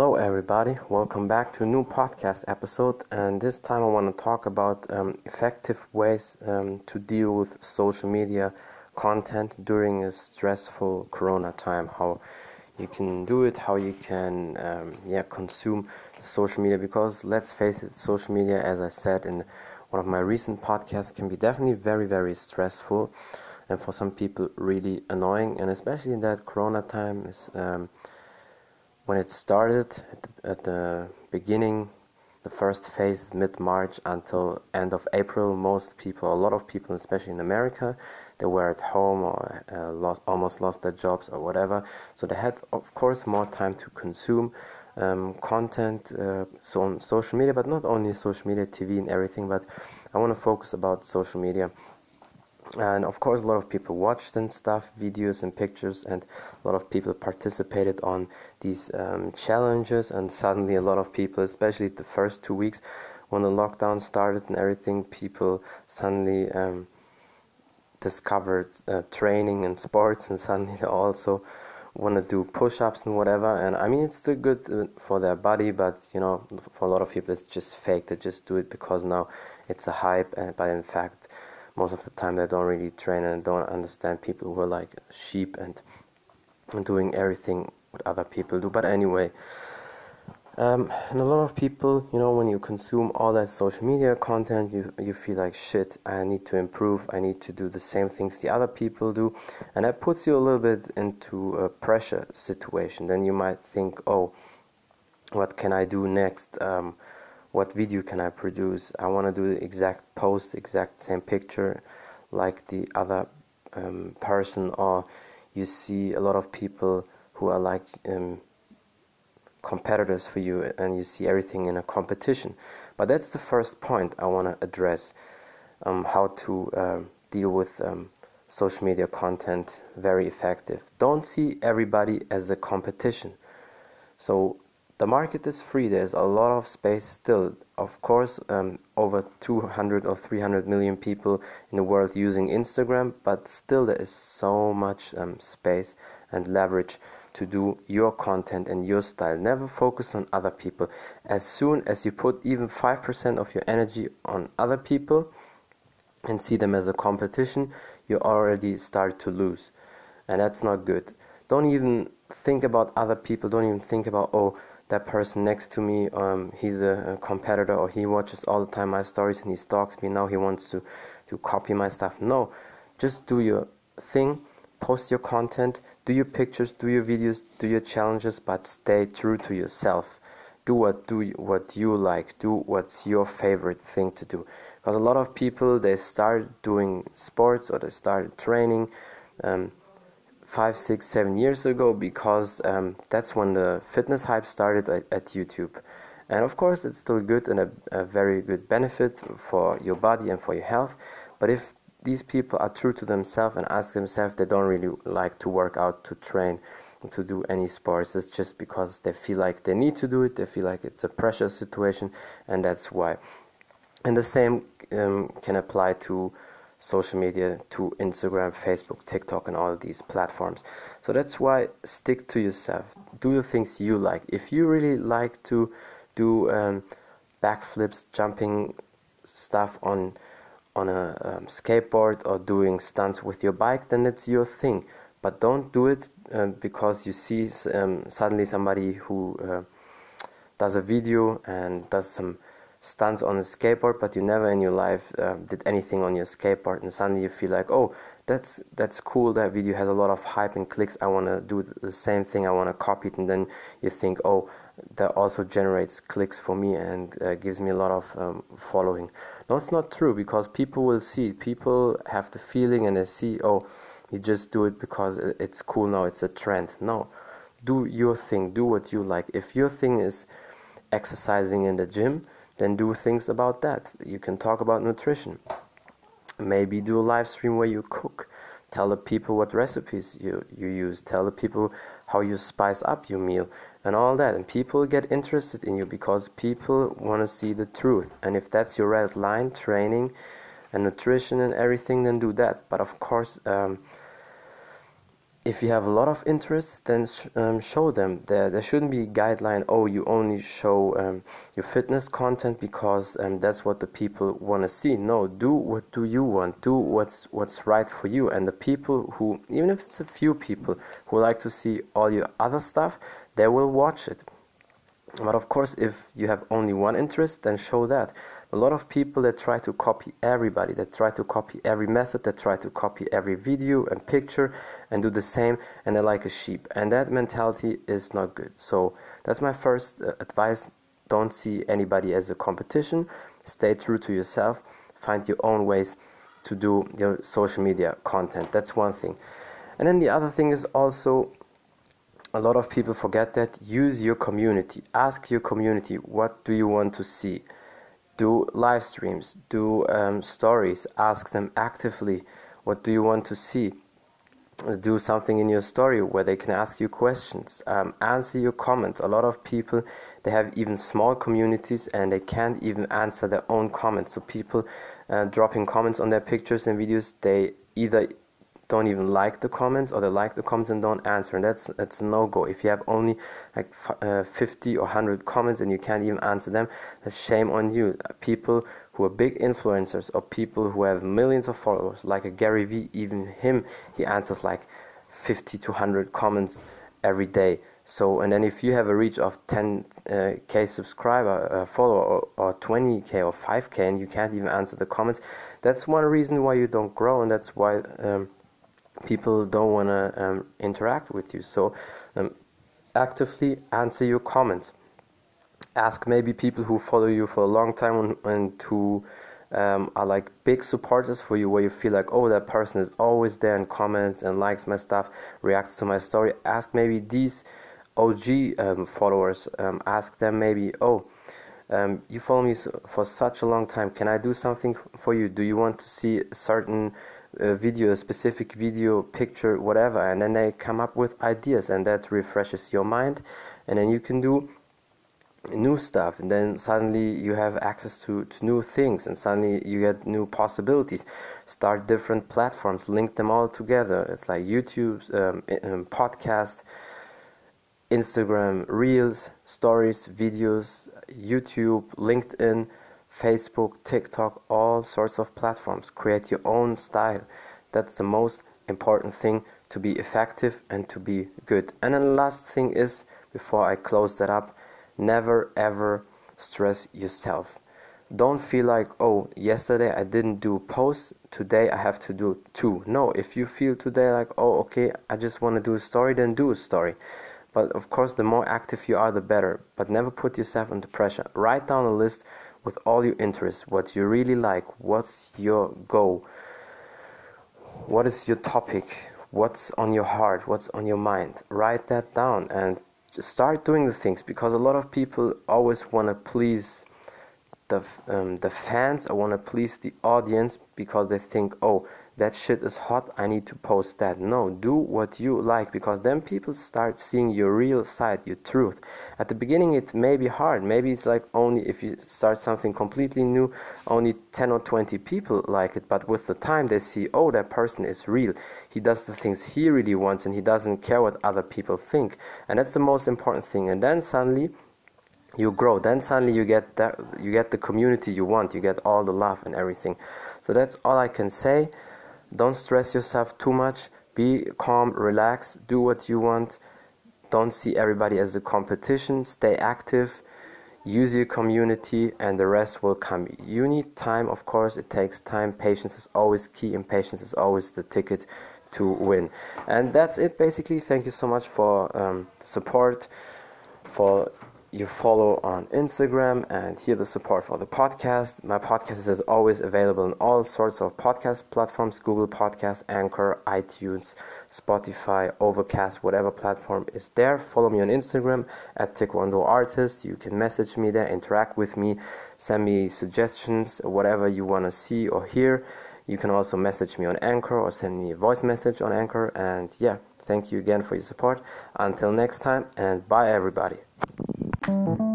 Hello, everybody. Welcome back to a new podcast episode. And this time I want to talk about um, effective ways um, to deal with social media content during a stressful corona time. How you can do it, how you can um, yeah, consume social media. Because let's face it, social media, as I said in one of my recent podcasts, can be definitely very, very stressful. And for some people, really annoying. And especially in that corona time is um, when it started at the, beginning the first phase mid-march until end of april most people a lot of people especially in america they were at home or uh, lost, almost lost their jobs or whatever. So they had of course more time to consume um, content uh, so on social media but not only social media tv and everything but i want to focus about social media and of course a lot of people watched and stuff videos and pictures and a lot of people participated on these um, challenges. And suddenly a lot of people especially the first two weeks when the lockdown started and everything people suddenly um, discovered uh, training and sports and suddenly they also want to do push-ups and whatever. And i mean it's still good uh, for their body but you know for a lot of people it's just fake. They just do it because now it's a hype and but in fact most of the time they don't really train and don't understand people who are like sheep and, doing everything what other people do. But anyway, um, and a lot of people, you know, when you consume all that social media content, you you feel like shit. I need to improve. I need to do the same things the other people do, and that puts you a little bit into a pressure situation. Then you might think, oh, what can I do next? Um, what video can I produce. I want to do the exact post, exact same picture like the other um, person, or you see a lot of people who are like um, competitors for you, and you see everything in a competition. But that's the first point I want to address um, how to uh, deal with um, social media content very effective. Don't see everybody as a competition. So the market is free. There's a lot of space still. Of course um, over 200 or 300 million people in the world using instagram but still there is so much um, space and leverage to do your content and your style. Never focus on other people. As soon as you put even 5% of your energy on other people and see them as a competition you already start to lose. And that's not good. Don't even think about other people. Don't even think about oh that person next to me um, he's a, a, competitor or he watches all the time my stories and he stalks me. Now he wants to to copy my stuff. No just do your thing post your content do your pictures do your videos do your challenges but stay true to yourself. Do what do what you like. Do what's your favorite thing to do. Because a lot of people they start doing sports or they start training um, five, six, seven years ago because um, that's when the fitness hype started at, at, YouTube. And of course, it's still good and a, a, very good benefit for your body and for your health. But if these people are true to themselves and ask themselves, they don't really like to work out, to train, to do any sports. It's just because they feel like they need to do it, they feel like it's a pressure situation, and that's why. And the same um, can apply to social media to Instagram, Facebook, TikTok, and all these platforms. So that's why stick to yourself. Do the things you like. If you really like to do um, backflips, jumping stuff on on a um, skateboard or doing stunts with your bike, then it's your thing. But don't do it uh, because you see um, suddenly somebody who uh, does a video and does some stunts on a skateboard, but you never in your life uh, did anything on your skateboard, and suddenly you feel like, oh, that's that's cool. That video has a lot of hype and clicks. I want to do the same thing. I want to copy it, and then you think, oh, that also generates clicks for me and uh, gives me a lot of um, following. No, it's not true because people will see. People have the feeling, and they see, oh, you just do it because it's cool now. It's a trend. No, do your thing. Do what you like. If your thing is exercising in the gym then do things about that. You can talk about nutrition. Maybe do a live stream where you cook. Tell the people what recipes you, you use. Tell the people how you spice up your meal and all that. And people get interested in you because people want to see the truth. And if that's your red line, training and nutrition and everything, then do that. But of course, um, if you have a lot of interests, then sh- um, show them. There, there shouldn't be a guideline. Oh, you only show um, your fitness content because um, that's what the people want to see. No, do what do you want. Do what's what's right for you. And the people who, even if it's a few people who like to see all your other stuff, they will watch it. But of course, if you have only one interest, then show that a lot of people that try to copy everybody, that try to copy every method, that try to copy every video and picture and do the same, and they're like a sheep. And that mentality is not good. So that's my first uh, advice. Don't see anybody as a competition. Stay true to yourself. Find your own ways to do your social media content. That's one thing. And then the other thing is also a lot of people forget that use your community. Ask your community what do you want to see do live streams, do um, stories, ask them actively what do you want to see. Do something in your story where they can ask you questions, um, answer your comments. A lot of people they have even small communities and they can't even answer their own comments. So people uh, dropping comments on their pictures and videos, they either don't even like the comments or they like the comments and don't answer. And that's that's a no-go. If you have only like uh, 50 or 100 comments and you can't even answer them that's shame on you. People who are big influencers or people who have millions of followers like a Gary Vee even him he answers like 50 to 100 comments every day. So and then if you have a reach of 10k uh, subscriber uh, follower or, or 20k or 5k and you can't even answer the comments that's one reason why you don't grow and that's why um, people don't want to um, interact with you. So um, actively answer your comments. Ask maybe people who follow you for a long time and, who um, are like big supporters for you, where you feel like, oh, that person is always there and comments and likes my stuff, reacts to my story. Ask maybe these OG um, followers. Um, ask them maybe, oh. Um, you follow me for such a long time. Can I do something for you? Do you want to see certain video, a specific video, picture, whatever, and then they come up with ideas, and that refreshes your mind, and then you can do new stuff, and then suddenly you have access to, to new things, and suddenly you get new possibilities. Start different platforms, link them all together. It's like YouTube, um, um, podcast. Instagram, Reels, Stories, videos, YouTube, LinkedIn, Facebook, TikTok, all sorts of platforms. Create your own style. That's the most important thing to be effective and to be good. And then the last thing is, before I close that up, never ever stress yourself. Don't feel like, oh, yesterday I didn't do post, today I have to do two. No, if you feel today like, oh, okay, I just want to do a story, then do a story. But of course, the more active you are, the better. But never put yourself under pressure. Write down a list with all your interests, what you really like, what's your goal, what is your topic, what's on your heart, what's on your mind. Write that down and start doing the things because a lot of people always want to please the um, the fans or want to please the audience because they think, oh, that shit is hot i need to post that. No do what you like because then people start seeing your real side your truth. At the beginning it may be hard. Maybe it's like only if you start something completely new only 10 or 20 people like it. But with the time they see oh that person is real. He does the things he really wants and he doesn't care what other people think. And that's the most important thing. And then suddenly you grow. Then suddenly you get that you get the community you want. You get all the love and everything. So that's all i can say don't stress yourself too much. Be calm, relax, do what you want. Don't see everybody as a competition. Stay active, use your community, and the rest will come. You need time, of course, it takes time. Patience is always key, and patience is always the ticket to win. And that's it basically. Thank you so much for um, support, for you follow on Instagram and hear the support for the podcast. My podcast is always available on all sorts of podcast platforms Google Podcasts, Anchor, iTunes, Spotify, Overcast, whatever platform is there. Follow me on Instagram at Taekwondo Artist. You can message me there, interact with me, send me suggestions, whatever you want to see or hear. You can also message me on Anchor or send me a voice message on Anchor. And yeah, thank you again for your support. Until next time, and bye everybody. Thank you.